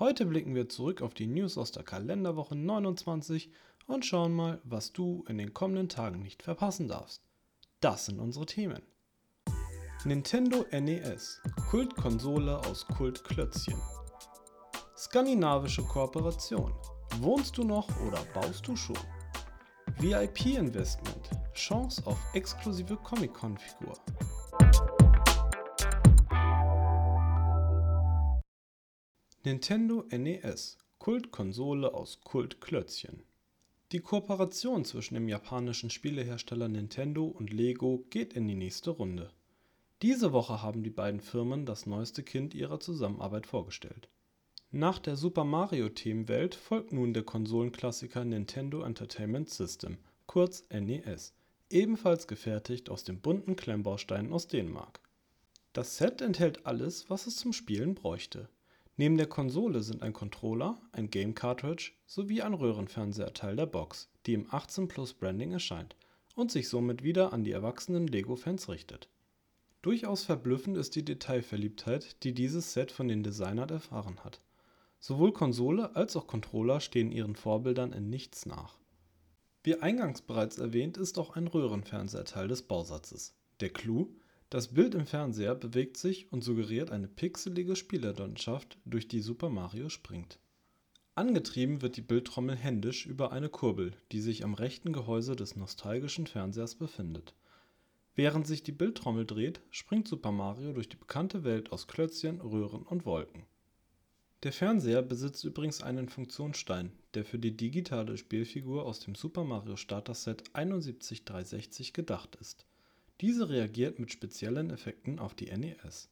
Heute blicken wir zurück auf die News aus der Kalenderwoche 29 und schauen mal, was du in den kommenden Tagen nicht verpassen darfst. Das sind unsere Themen. Nintendo NES, Kultkonsole aus Kultklötzchen. Skandinavische Kooperation. Wohnst du noch oder baust du schon? VIP-Investment. Chance auf exklusive Comic-Con-Figur. Nintendo NES Kultkonsole aus Kultklötzchen. Die Kooperation zwischen dem japanischen Spielehersteller Nintendo und Lego geht in die nächste Runde. Diese Woche haben die beiden Firmen das neueste Kind ihrer Zusammenarbeit vorgestellt. Nach der Super Mario-Themenwelt folgt nun der Konsolenklassiker Nintendo Entertainment System, kurz NES, ebenfalls gefertigt aus den bunten Klemmbausteinen aus Dänemark. Das Set enthält alles, was es zum Spielen bräuchte Neben der Konsole sind ein Controller, ein Game Cartridge sowie ein Röhrenfernseher Teil der Box, die im 18-Plus-Branding erscheint und sich somit wieder an die erwachsenen Lego-Fans richtet. Durchaus verblüffend ist die Detailverliebtheit, die dieses Set von den Designern erfahren hat. Sowohl Konsole als auch Controller stehen ihren Vorbildern in nichts nach. Wie eingangs bereits erwähnt, ist auch ein Röhrenfernseher Teil des Bausatzes. Der Clou das Bild im Fernseher bewegt sich und suggeriert eine pixelige Spielerlandschaft, durch die Super Mario springt. Angetrieben wird die Bildtrommel händisch über eine Kurbel, die sich am rechten Gehäuse des nostalgischen Fernsehers befindet. Während sich die Bildtrommel dreht, springt Super Mario durch die bekannte Welt aus Klötzchen, Röhren und Wolken. Der Fernseher besitzt übrigens einen Funktionsstein, der für die digitale Spielfigur aus dem Super Mario Starter Set 71360 gedacht ist diese reagiert mit speziellen Effekten auf die NES.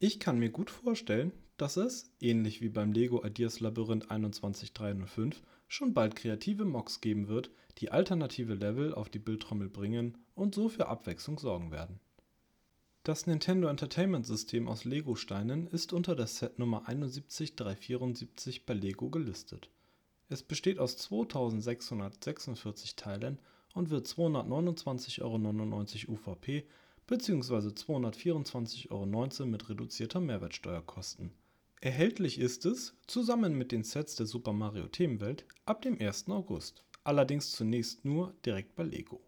Ich kann mir gut vorstellen, dass es, ähnlich wie beim Lego Ideas Labyrinth 21305, schon bald kreative Mocks geben wird, die alternative Level auf die Bildtrommel bringen und so für Abwechslung sorgen werden. Das Nintendo Entertainment System aus Lego-Steinen ist unter der Setnummer 71374 bei Lego gelistet. Es besteht aus 2646 Teilen und wird 229,99 Euro UVP bzw. 224,19 Euro mit reduzierter Mehrwertsteuer kosten. Erhältlich ist es, zusammen mit den Sets der Super Mario Themenwelt, ab dem 1. August, allerdings zunächst nur direkt bei Lego.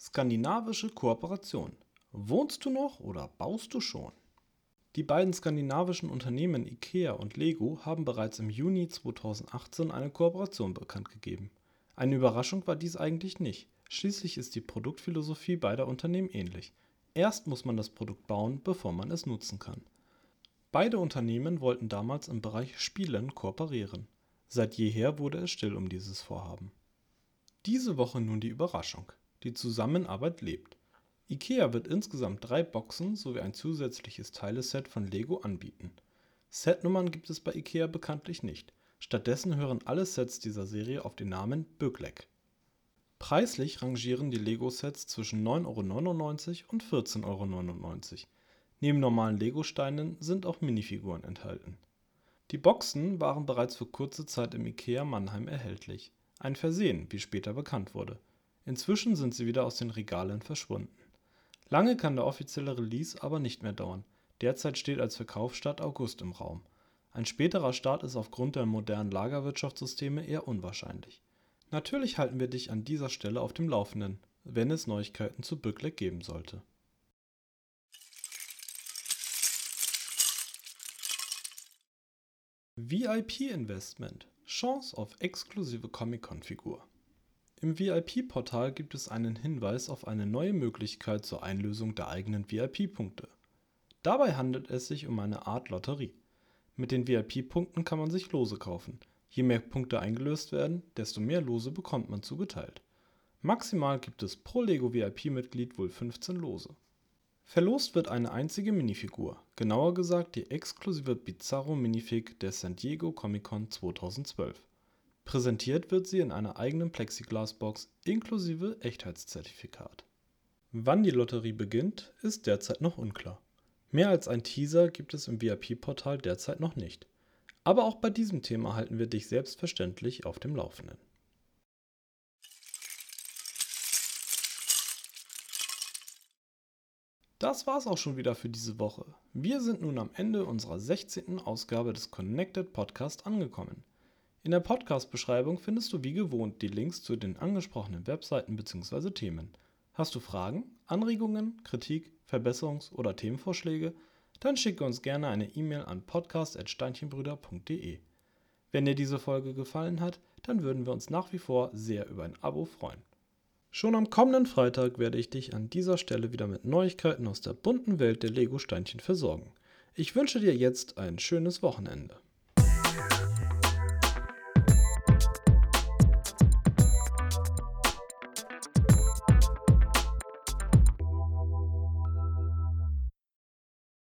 Skandinavische Kooperation. Wohnst du noch oder baust du schon? Die beiden skandinavischen Unternehmen IKEA und Lego haben bereits im Juni 2018 eine Kooperation bekanntgegeben. Eine Überraschung war dies eigentlich nicht, schließlich ist die Produktphilosophie beider Unternehmen ähnlich: Erst muss man das Produkt bauen, bevor man es nutzen kann. Beide Unternehmen wollten damals im Bereich Spielen kooperieren. Seit jeher wurde es still um dieses Vorhaben. Diese Woche nun die Überraschung: Die Zusammenarbeit lebt IKEA wird insgesamt drei Boxen sowie ein zusätzliches Teileset von Lego anbieten. Setnummern gibt es bei IKEA bekanntlich nicht, stattdessen hören alle Sets dieser Serie auf den Namen Böckleck. Preislich rangieren die Lego-Sets zwischen 9,99 Euro und 14,99 Euro. Neben normalen Lego-Steinen sind auch Minifiguren enthalten. Die Boxen waren bereits für kurze Zeit im IKEA Mannheim erhältlich. Ein Versehen, wie später bekannt wurde. Inzwischen sind sie wieder aus den Regalen verschwunden Lange kann der offizielle Release aber nicht mehr dauern, derzeit steht als Verkaufsstart August im Raum. Ein späterer Start ist aufgrund der modernen Lagerwirtschaftssysteme eher unwahrscheinlich. Natürlich halten wir dich an dieser Stelle auf dem Laufenden, wenn es Neuigkeiten zu Bückleck geben sollte. VIP Investment Chance auf exklusive Comic-Con-Figur im VIP-Portal gibt es einen Hinweis auf eine neue Möglichkeit zur Einlösung der eigenen VIP-Punkte. Dabei handelt es sich um eine Art Lotterie. Mit den VIP-Punkten kann man sich Lose kaufen. Je mehr Punkte eingelöst werden, desto mehr Lose bekommt man zugeteilt. Maximal gibt es pro Lego VIP-Mitglied wohl 15 Lose. Verlost wird eine einzige Minifigur, genauer gesagt die exklusive Bizarro Minifig der San Diego Comic Con 2012. Präsentiert wird sie in einer eigenen Plexiglasbox inklusive Echtheitszertifikat. Wann die Lotterie beginnt, ist derzeit noch unklar. Mehr als ein Teaser gibt es im VIP-Portal derzeit noch nicht. Aber auch bei diesem Thema halten wir dich selbstverständlich auf dem Laufenden. Das war's auch schon wieder für diese Woche. Wir sind nun am Ende unserer 16. Ausgabe des Connected Podcast angekommen. In der Podcast-Beschreibung findest du wie gewohnt die Links zu den angesprochenen Webseiten bzw. Themen. Hast du Fragen, Anregungen, Kritik, Verbesserungs- oder Themenvorschläge? Dann schicke uns gerne eine E-Mail an podcast.steinchenbrüder.de. Wenn dir diese Folge gefallen hat, dann würden wir uns nach wie vor sehr über ein Abo freuen. Schon am kommenden Freitag werde ich dich an dieser Stelle wieder mit Neuigkeiten aus der bunten Welt der Lego-Steinchen versorgen. Ich wünsche dir jetzt ein schönes Wochenende.